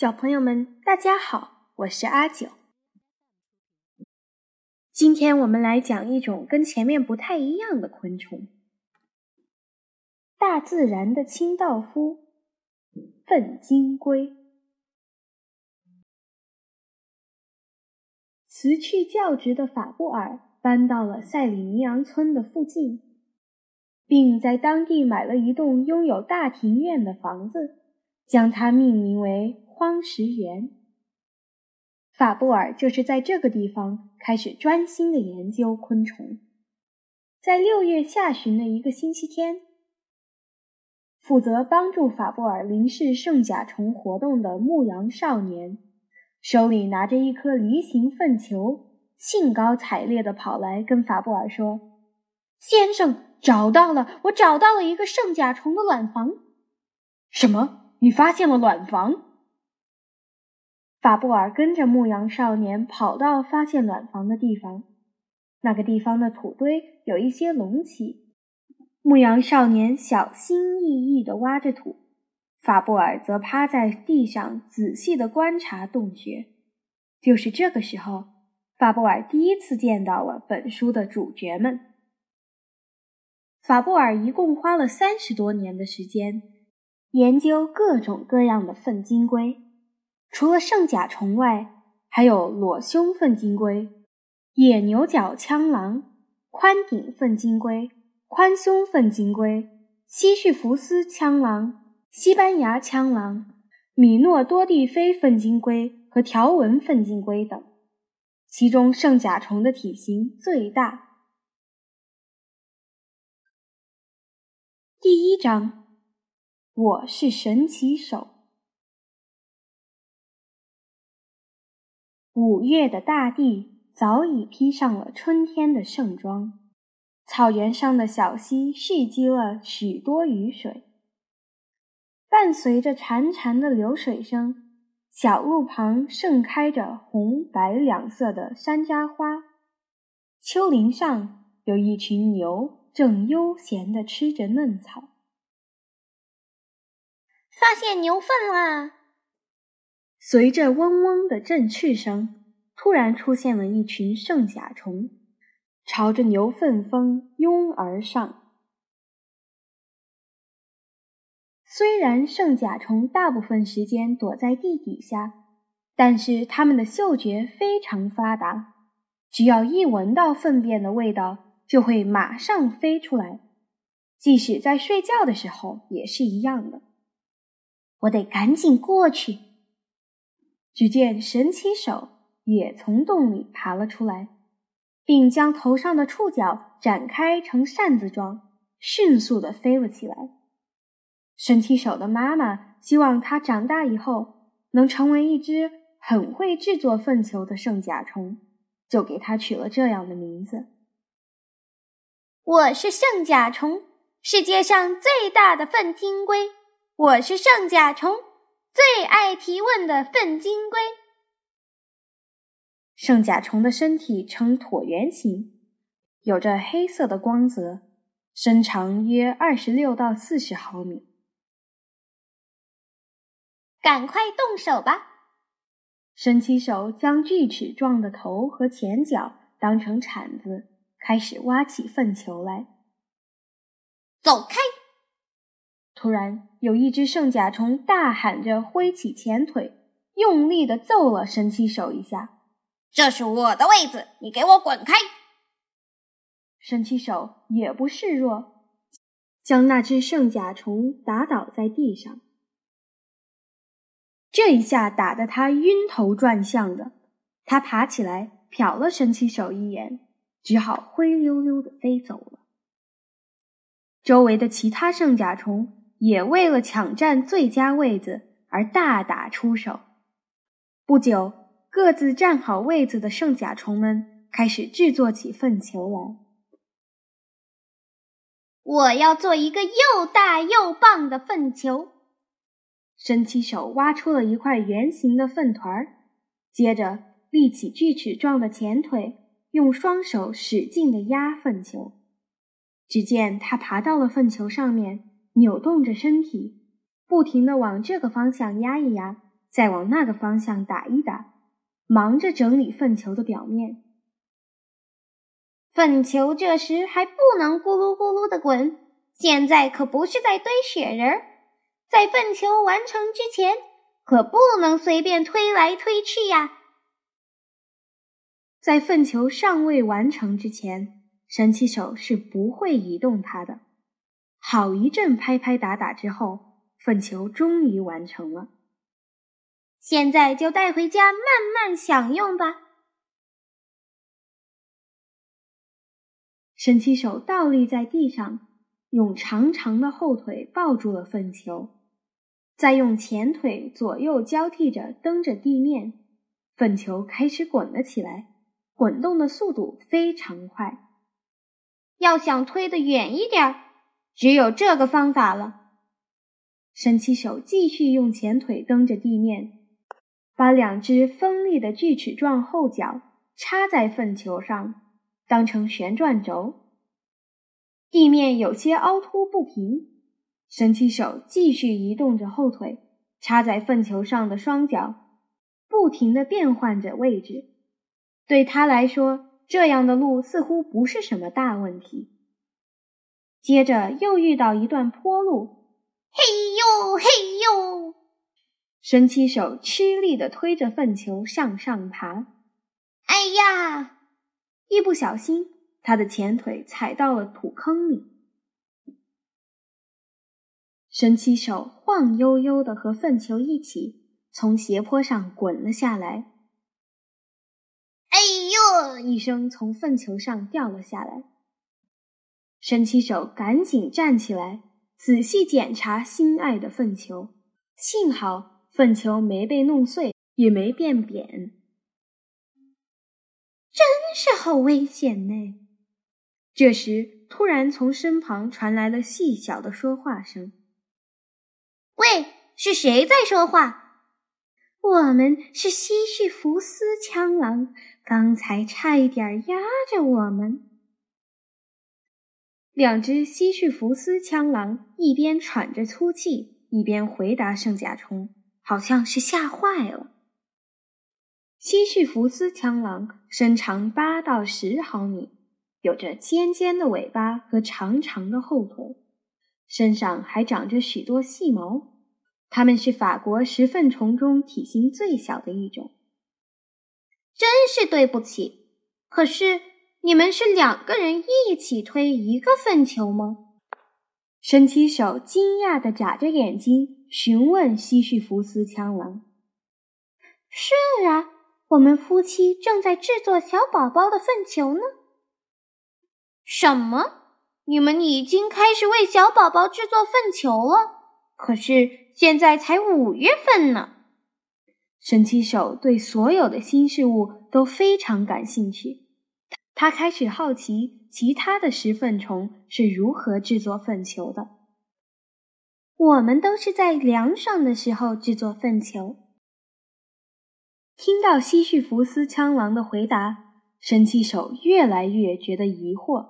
小朋友们，大家好，我是阿九。今天我们来讲一种跟前面不太一样的昆虫——大自然的清道夫——粪金龟。辞去教职的法布尔搬到了塞里尼昂村的附近，并在当地买了一栋拥有大庭院的房子。将它命名为荒石园。法布尔就是在这个地方开始专心的研究昆虫。在六月下旬的一个星期天，负责帮助法布尔凝视圣甲虫活动的牧羊少年，手里拿着一颗梨形粪球，兴高采烈地跑来跟法布尔说：“先生，找到了！我找到了一个圣甲虫的卵房。”什么？你发现了卵房。法布尔跟着牧羊少年跑到发现暖房的地方，那个地方的土堆有一些隆起。牧羊少年小心翼翼地挖着土，法布尔则趴在地上仔细地观察洞穴。就是这个时候，法布尔第一次见到了本书的主角们。法布尔一共花了三十多年的时间。研究各种各样的粪金龟，除了圣甲虫外，还有裸胸粪金龟、野牛角枪狼、宽顶粪金龟、宽胸粪金龟、西绪福斯枪狼、西班牙枪狼、米诺多蒂菲粪金龟和条纹粪金龟等，其中圣甲虫的体型最大。第一章。我是神奇手。五月的大地早已披上了春天的盛装，草原上的小溪蓄积了许多雨水。伴随着潺潺的流水声，小路旁盛开着红白两色的山楂花。丘陵上有一群牛正悠闲地吃着嫩草。发现牛粪啦！随着嗡嗡的振翅声，突然出现了一群圣甲虫，朝着牛粪峰拥而上。虽然圣甲虫大部分时间躲在地底下，但是它们的嗅觉非常发达，只要一闻到粪便的味道，就会马上飞出来。即使在睡觉的时候也是一样的。我得赶紧过去。只见神奇手也从洞里爬了出来，并将头上的触角展开成扇子状，迅速地飞了起来。神奇手的妈妈希望它长大以后能成为一只很会制作粪球的圣甲虫，就给它取了这样的名字。我是圣甲虫，世界上最大的粪金龟。我是圣甲虫，最爱提问的粪金龟。圣甲虫的身体呈椭圆形，有着黑色的光泽，身长约二十六到四十毫米。赶快动手吧！神奇手将锯齿状的头和前脚当成铲子，开始挖起粪球来。走开！突然，有一只圣甲虫大喊着挥起前腿，用力地揍了神奇手一下。“这是我的位子，你给我滚开！”神奇手也不示弱，将那只圣甲虫打倒在地上。这一下打得他晕头转向的，他爬起来瞟了神奇手一眼，只好灰溜溜地飞走了。周围的其他圣甲虫。也为了抢占最佳位子而大打出手。不久，各自站好位子的圣甲虫们开始制作起粪球来。我要做一个又大又棒的粪球。伸起手挖出了一块圆形的粪团儿，接着立起锯齿状的前腿，用双手使劲地压粪球。只见他爬到了粪球上面。扭动着身体，不停地往这个方向压一压，再往那个方向打一打，忙着整理粪球的表面。粪球这时还不能咕噜咕噜的滚，现在可不是在堆雪人，在粪球完成之前，可不能随便推来推去呀。在粪球尚未完成之前，神奇手是不会移动它的。好一阵拍拍打打之后，粪球终于完成了。现在就带回家慢慢享用吧。神奇手倒立在地上，用长长的后腿抱住了粪球，再用前腿左右交替着蹬着地面，粪球开始滚了起来。滚动的速度非常快，要想推得远一点儿，只有这个方法了。神奇手继续用前腿蹬着地面，把两只锋利的锯齿状后脚插在粪球上，当成旋转轴。地面有些凹凸不平，神奇手继续移动着后腿，插在粪球上的双脚，不停地变换着位置。对他来说，这样的路似乎不是什么大问题。接着又遇到一段坡路，嘿呦嘿呦！神奇手吃力地推着粪球向上爬。哎呀！一不小心，他的前腿踩到了土坑里。神奇手晃悠悠地和粪球一起从斜坡上滚了下来。哎呦一声从粪球上掉了下来，神奇手赶紧站起来，仔细检查心爱的粪球。幸好粪球没被弄碎，也没变扁。真是好危险呢！这时，突然从身旁传来了细小的说话声：“喂，是谁在说话？”我们是西绪福斯枪狼，刚才差一点压着我们。两只西绪福斯枪狼一边喘着粗气，一边回答圣甲虫，好像是吓坏了。西绪福斯枪狼身长八到十毫米，有着尖尖的尾巴和长长的后腿，身上还长着许多细毛。它们是法国食粪虫中体型最小的一种。真是对不起，可是你们是两个人一起推一个粪球吗？神奇手惊讶地眨着眼睛询问西绪福斯枪狼：“是啊，我们夫妻正在制作小宝宝的粪球呢。”“什么？你们已经开始为小宝宝制作粪球了？”可是现在才五月份呢。神奇手对所有的新事物都非常感兴趣，他开始好奇其他的食粪虫是如何制作粪球的。我们都是在凉爽的时候制作粪球。听到西绪福斯枪狼的回答，神奇手越来越觉得疑惑，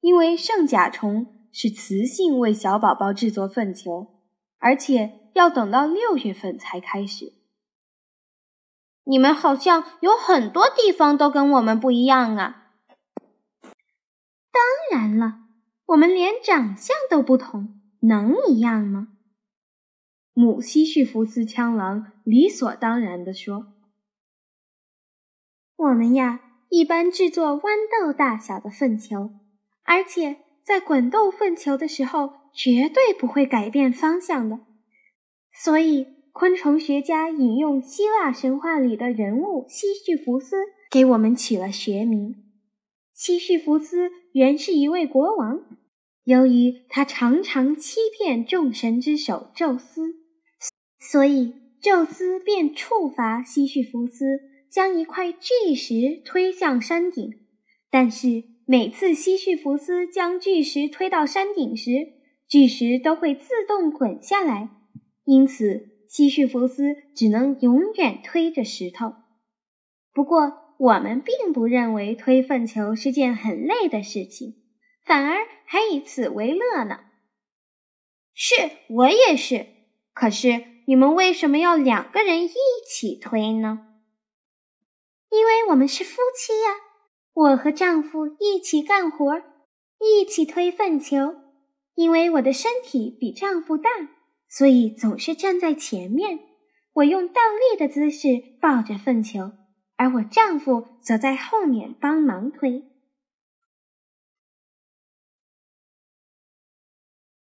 因为圣甲虫是雌性为小宝宝制作粪球。而且要等到六月份才开始。你们好像有很多地方都跟我们不一样啊！当然了，我们连长相都不同，能一样吗？母西绪福斯枪狼理所当然地说：“我们呀，一般制作豌豆大小的粪球，而且在滚动粪球的时候。”绝对不会改变方向的，所以昆虫学家引用希腊神话里的人物西绪福斯，给我们取了学名。西绪福斯原是一位国王，由于他常常欺骗众神之首宙斯，所以宙斯便处罚西绪福斯，将一块巨石推向山顶。但是每次西绪福斯将巨石推到山顶时，巨石都会自动滚下来，因此西绪福斯只能永远推着石头。不过，我们并不认为推粪球是件很累的事情，反而还以此为乐呢。是我也是，可是你们为什么要两个人一起推呢？因为我们是夫妻呀，我和丈夫一起干活，一起推粪球。因为我的身体比丈夫大，所以总是站在前面。我用倒立的姿势抱着粪球，而我丈夫则在后面帮忙推。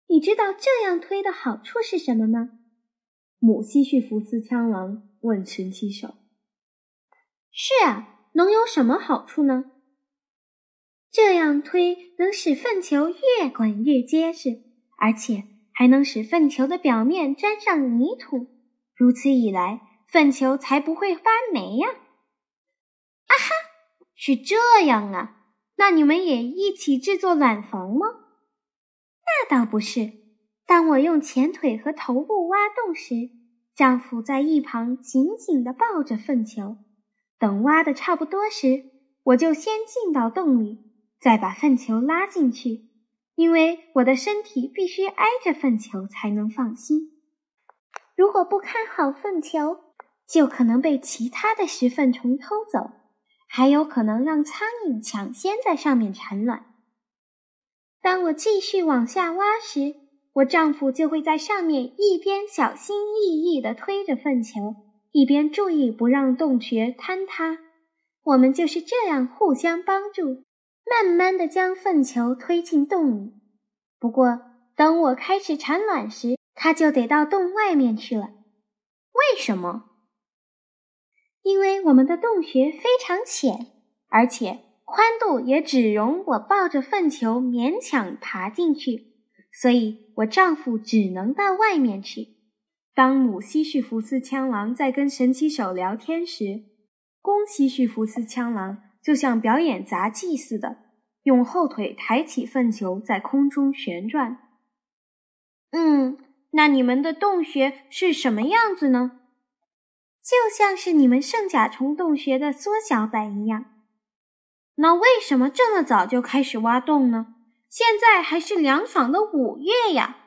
你知道这样推的好处是什么吗？母西绪福斯枪狼问神奇手。是啊，能有什么好处呢？这样推能使粪球越滚越结实，而且还能使粪球的表面沾上泥土。如此一来，粪球才不会发霉呀！是这样啊？那你们也一起制作卵房吗？那倒不是。当我用前腿和头部挖洞时，丈夫在一旁紧紧地抱着粪球。等挖的差不多时，我就先进到洞里。再把粪球拉进去，因为我的身体必须挨着粪球才能放心。如果不看好粪球，就可能被其他的食粪虫偷走，还有可能让苍蝇抢先在上面产卵。当我继续往下挖时，我丈夫就会在上面一边小心翼翼地推着粪球，一边注意不让洞穴坍塌。我们就是这样互相帮助。慢慢的将粪球推进洞里，不过等我开始产卵时，它就得到洞外面去了。为什么？因为我们的洞穴非常浅，而且宽度也只容我抱着粪球勉强爬进去，所以我丈夫只能到外面去。当母西绪福斯枪狼在跟神奇手聊天时，公西绪福斯枪狼。就像表演杂技似的，用后腿抬起粪球在空中旋转。嗯，那你们的洞穴是什么样子呢？就像是你们圣甲虫洞穴的缩小版一样。那为什么这么早就开始挖洞呢？现在还是凉爽的五月呀。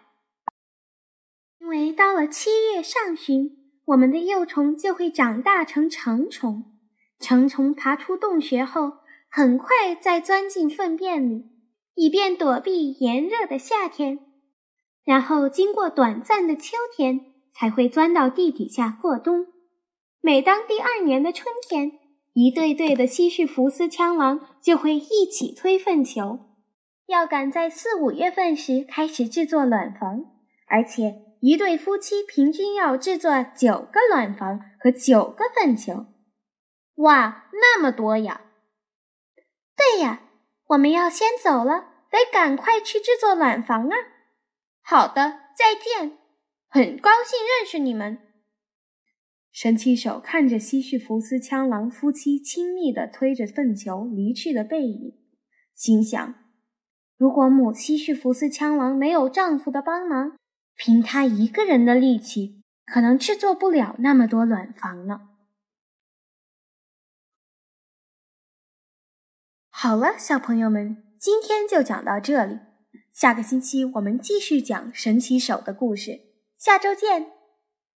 因为到了七月上旬，我们的幼虫就会长大成成虫。成虫爬出洞穴后，很快再钻进粪便里，以便躲避炎热的夏天。然后经过短暂的秋天，才会钻到地底下过冬。每当第二年的春天，一对对的西式福斯枪狼就会一起推粪球，要赶在四五月份时开始制作卵房，而且一对夫妻平均要制作九个卵房和九个粪球。哇，那么多呀！对呀，我们要先走了，得赶快去制作卵房啊！好的，再见，很高兴认识你们。神奇手看着西绪福斯枪狼夫妻亲密的推着粪球离去的背影，心想：如果母西绪福斯枪狼没有丈夫的帮忙，凭她一个人的力气，可能制作不了那么多卵房呢。好了，小朋友们，今天就讲到这里。下个星期我们继续讲神奇手的故事。下周见。